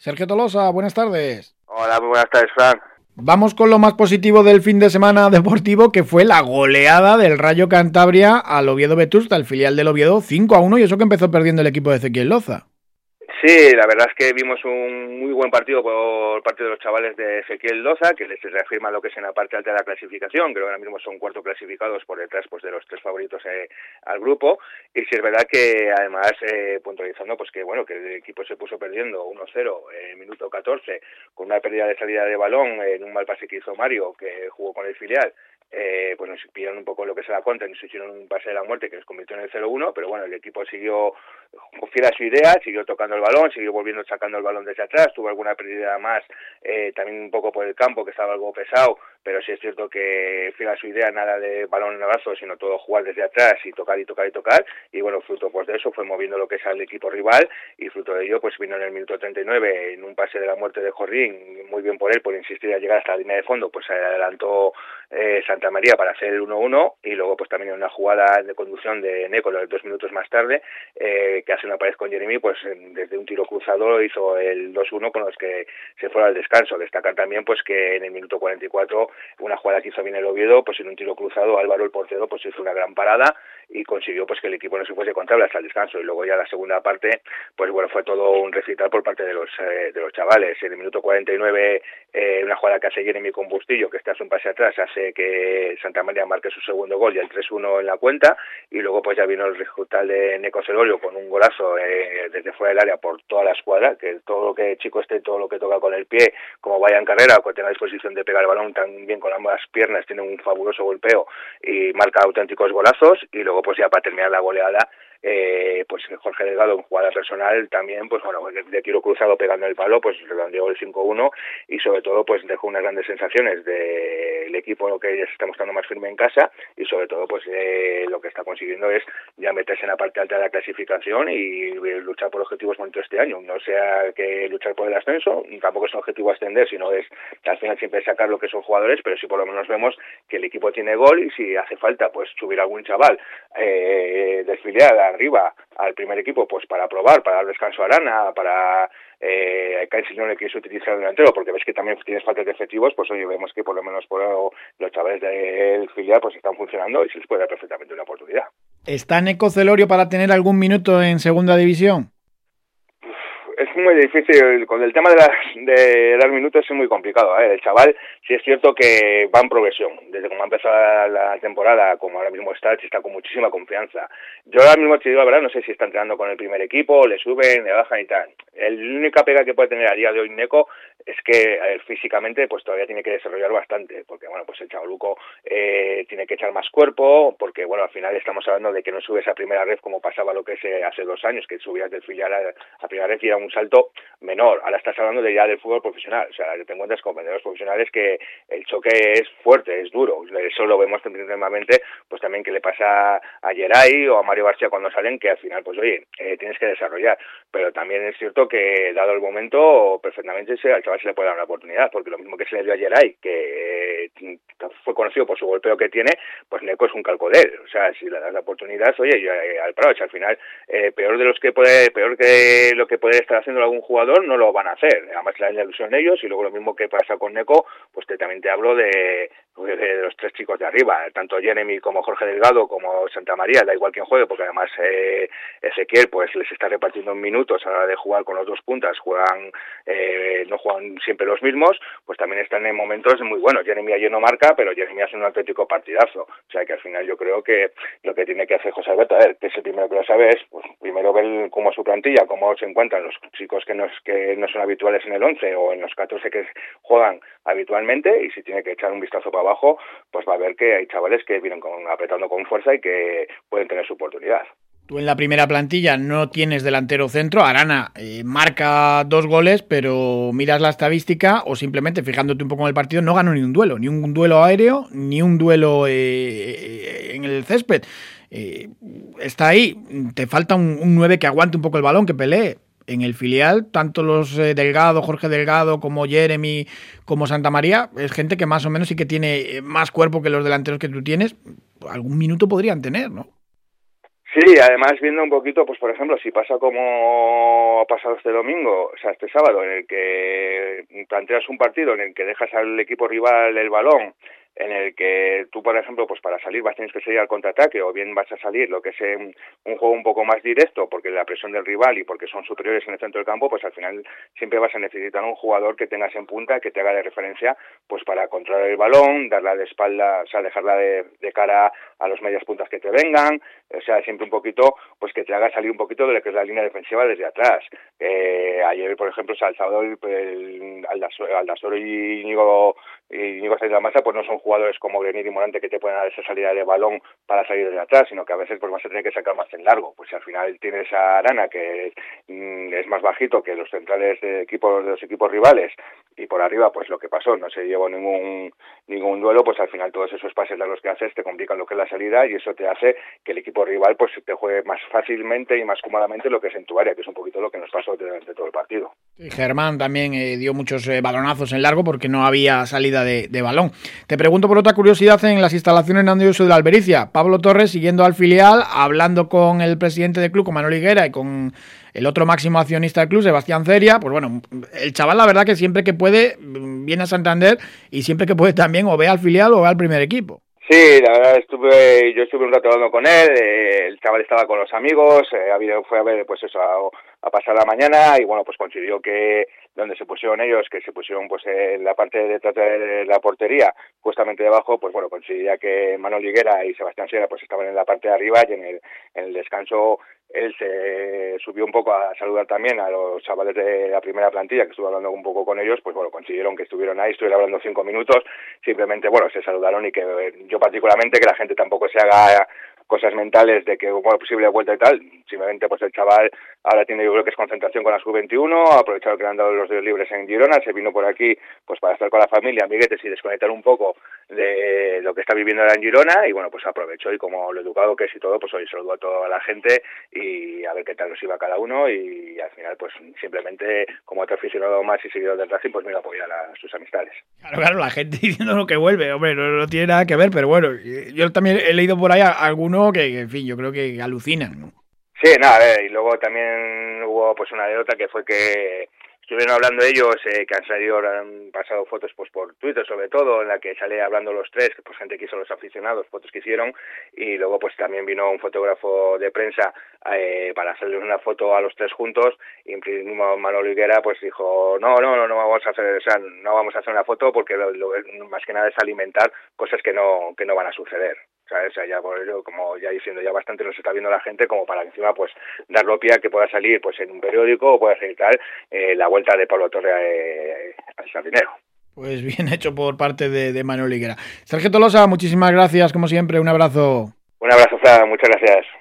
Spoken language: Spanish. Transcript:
Sergio Tolosa, buenas tardes. Hola, muy buenas tardes, Fran. Vamos con lo más positivo del fin de semana deportivo, que fue la goleada del Rayo Cantabria al Oviedo Vetusta, el filial del Oviedo, 5 a 1, y eso que empezó perdiendo el equipo de Ezequiel Loza. Sí, la verdad es que vimos un muy buen partido por parte de los chavales de Ezequiel Loza, que les reafirma lo que es en la parte alta de la clasificación, creo que ahora mismo son cuarto clasificados por detrás pues, de los tres favoritos eh, al grupo, y sí es verdad que además eh, puntualizando pues que bueno que el equipo se puso perdiendo 1-0 en minuto 14 con una pérdida de salida de balón en un mal pase que hizo Mario, que jugó con el filial, eh, pues nos pidieron un poco lo que es la contra, nos hicieron un pase de la muerte que nos convirtió en el 0-1, pero bueno, el equipo siguió fiel a su idea, siguió tocando el balón, siguió volviendo sacando el balón desde atrás, tuvo alguna pérdida más eh, también un poco por el campo que estaba algo pesado, pero sí es cierto que fiel a su idea, nada de balón en el brazo, sino todo jugar desde atrás y tocar y tocar y tocar, y bueno, fruto pues de eso fue moviendo lo que es al equipo rival, y fruto de ello pues vino en el minuto 39 en un pase de la muerte de Jorrín, muy bien por él, por insistir a llegar hasta la línea de fondo, pues se adelantó eh, Santa María para hacer el 1-1, y luego pues también en una jugada de conducción de Neco dos minutos más tarde, eh, que hace una pared con Jeremy, pues desde un tiro cruzado hizo el 2-1 con los que se fueron al descanso. Destacar también pues que en el minuto 44 una jugada que hizo bien el Oviedo, pues en un tiro cruzado Álvaro el portero pues hizo una gran parada y consiguió pues que el equipo no se fuese contable hasta el descanso. Y luego ya la segunda parte pues bueno fue todo un recital por parte de los eh, de los chavales. En el minuto 49 eh, una jugada que hace Jeremy con Bustillo que está un pase atrás hace que Santa María marque su segundo gol y el 3-1 en la cuenta. Y luego pues ya vino el resultado de Neco Celorio con un golazo eh, desde fuera del área por toda la escuadra que todo lo que chico esté todo lo que toca con el pie como vaya en carrera o que tenga disposición de pegar el balón también con ambas piernas tiene un fabuloso golpeo y marca auténticos golazos. Y luego pues ya para terminar la goleada eh, pues Jorge Delgado en jugada personal también pues bueno de tiro cruzado pegando el palo pues redondeó el 5-1 y sobre todo pues dejó unas grandes sensaciones del equipo lo que ya se está mostrando más firme en casa y sobre todo pues eh, lo que está consiguiendo es ya meterse en la parte alta de la clasificación y luchar por objetivos bonitos este año. No sea que luchar por el ascenso tampoco es un objetivo ascender sino es al final siempre sacar lo que son jugadores pero si por lo menos vemos que el equipo tiene gol y si hace falta pues subir algún chaval eh, desfiliar arriba al primer equipo pues para probar, para dar descanso a Arana, para eh, si no le quieres utilizar el delantero porque ves que también tienes falta de efectivos, pues hoy vemos que por lo menos por los chavales del filial pues están funcionando y se les puede dar perfectamente una oportunidad. ¿Está Neco Celorio para tener algún minuto en segunda división? Es muy difícil, con el tema de, de dar minutos es muy complicado. ¿eh? El chaval sí es cierto que va en progresión. Desde como ha empezado la temporada, como ahora mismo está, está con muchísima confianza. Yo ahora mismo te digo la verdad, no sé si está entrenando con el primer equipo, le suben, le bajan y tal. El única pega que puede tener a día de hoy Neco es que físicamente pues todavía tiene que desarrollar bastante, porque bueno, pues el chavaluco eh, tiene que echar más cuerpo, porque bueno, al final estamos hablando de que no subes a primera red como pasaba lo que es eh, hace dos años, que subías del filial a, a primera red y era un salto menor. Ahora estás hablando de ya del fútbol profesional. O sea, te encuentras con vendedores profesionales que el choque es fuerte, es duro. Eso lo vemos normalmente, pues también que le pasa a Geray o a Mario García cuando salen, que al final, pues oye, eh, tienes que desarrollar. Pero también es cierto que, dado el momento, perfectamente al chaval se le puede dar una oportunidad, porque lo mismo que se le dio a Geray, que conocido por su golpeo que tiene, pues Neco es un calco de él. O sea, si le das la oportunidad, oye, eh, al Prado, al final, peor de los que puede, peor que lo que puede estar haciendo algún jugador no lo van a hacer. Además la ilusión ellos y luego lo mismo que pasa con Neco, pues te, también te hablo de, de, los tres chicos de arriba, tanto Jeremy como Jorge Delgado como Santa María, da igual quien juegue, porque además eh, Ezequiel pues les está repartiendo minutos a la hora de jugar con los dos puntas, juegan eh, no juegan siempre los mismos, pues también están en momentos muy buenos. Jeremy ayer no marca, pero Jeremy hace un auténtico partidazo. O sea que al final yo creo que lo que tiene que hacer José Alberto, a ver, que es el primero que lo sabe, es pues, primero ver cómo su plantilla, cómo se encuentran los chicos que no, que no son habituales en el 11 o en los 14 que juegan habitualmente y si tiene que echar un vistazo para abajo, pues va a ver que hay chavales que vienen apretando con fuerza y que pueden tener su oportunidad. Tú en la primera plantilla no tienes delantero centro. Arana eh, marca dos goles, pero miras la estadística o simplemente fijándote un poco en el partido, no ganó ni un duelo. Ni un duelo aéreo, ni un duelo eh, en el césped. Eh, está ahí. Te falta un, un 9 que aguante un poco el balón, que pelee en el filial, tanto los eh, Delgado, Jorge Delgado, como Jeremy, como Santa María, es gente que más o menos sí que tiene eh, más cuerpo que los delanteros que tú tienes. Algún minuto podrían tener, ¿no? Sí, además viendo un poquito, pues por ejemplo, si pasa como ha pasado este domingo, o sea, este sábado, en el que planteas un partido en el que dejas al equipo rival el balón, en el que tú, por ejemplo, pues para salir vas tienes que salir al contraataque o bien vas a salir lo que es un, juego un poco más directo porque la presión del rival y porque son superiores en el centro del campo, pues al final siempre vas a necesitar un jugador que tengas en punta, que te haga de referencia, pues para controlar el balón, darla de espalda, o sea, dejarla de, cara a los medias puntas que te vengan, o sea, siempre un poquito, pues que te haga salir un poquito de lo que es la línea defensiva desde atrás. Eh, ayer, por ejemplo, el, Aldasoro y Íñigo, Íñigo la Masa, pues no son jugadores como Grenier y Morante que te pueden dar esa salida de balón para salir desde atrás, sino que a veces pues vas a tener que sacar más en largo. Pues al final tienes a Arana que mm, es más bajito que los centrales de equipos de los equipos rivales y por arriba pues lo que pasó, no se llevó ningún ningún duelo, pues al final todos esos pases largos que haces te complican lo que es la salida y eso te hace que el equipo rival pues te juegue más fácilmente y más cómodamente lo que es en tu área, que es un poquito lo que nos pasó durante todo el partido. Germán también eh, dio muchos eh, balonazos en largo porque no había salida de, balón. Te pregunto por otra curiosidad en las instalaciones Uso de la Albericia. Pablo Torres siguiendo al filial, hablando con el presidente del club, con Manuel Higuera y con el otro máximo accionista del club, Sebastián Ceria, pues bueno, el chaval la verdad que siempre que puede viene a Santander y siempre que puede también o ve al filial o ve al primer equipo. Sí, la verdad estuve, yo estuve un rato hablando con él, eh, el chaval estaba con los amigos, eh, fue a ver pues eso, a, pasar la mañana y bueno, pues consiguió que donde se pusieron ellos, que se pusieron pues en la parte de detrás de la portería, justamente debajo, pues bueno, coincidía que Manuel Higuera y Sebastián Sierra pues estaban en la parte de arriba y en el, en el descanso él se subió un poco a saludar también a los chavales de la primera plantilla, que estuve hablando un poco con ellos, pues bueno, consiguieron que estuvieron ahí, estuvieron hablando cinco minutos, simplemente, bueno, se saludaron y que yo particularmente que la gente tampoco se haga cosas mentales de que bueno, posible vuelta y tal, simplemente pues el chaval ahora tiene yo creo que es concentración con la sub-21, ha aprovechado que le han dado los días libres en Girona, se vino por aquí pues para estar con la familia, amiguetes y desconectar un poco de lo que está viviendo ahora en Girona y bueno pues aprovechó y como lo educado que es y todo, pues hoy saludó a toda la gente y a ver qué tal nos iba cada uno y al final pues simplemente como otro aficionado más y seguidor del Racing pues me a apoyar a sus amistades. Claro, claro, la gente diciendo lo que vuelve, hombre, no, tiene nada que ver, pero bueno, yo también he leído por ahí a algunos que, en fin, yo creo que alucinan, ¿no? Sí, nada, y luego también hubo pues una anécdota que fue que estuvieron hablando ellos, eh, que han salido, han pasado fotos pues por Twitter sobre todo, en la que sale hablando los tres, pues gente que hizo los aficionados, fotos que hicieron, y luego pues también vino un fotógrafo de prensa eh, para hacerles una foto a los tres juntos, y Manolo Higuera pues dijo, no, no, no, no vamos a hacer, o sea, no vamos a hacer una foto porque más que nada es alimentar cosas que no, que no van a suceder. O sea, ya por ello, como ya diciendo, ya bastante nos está viendo la gente como para encima pues darlo pie a que pueda salir pues en un periódico o pueda salir tal eh, la vuelta de Pablo Torre eh, al Sardinero. Pues bien hecho por parte de, de Manuel Higuera. Sergio Tolosa, muchísimas gracias, como siempre, un abrazo. Un abrazo, Fran, muchas gracias.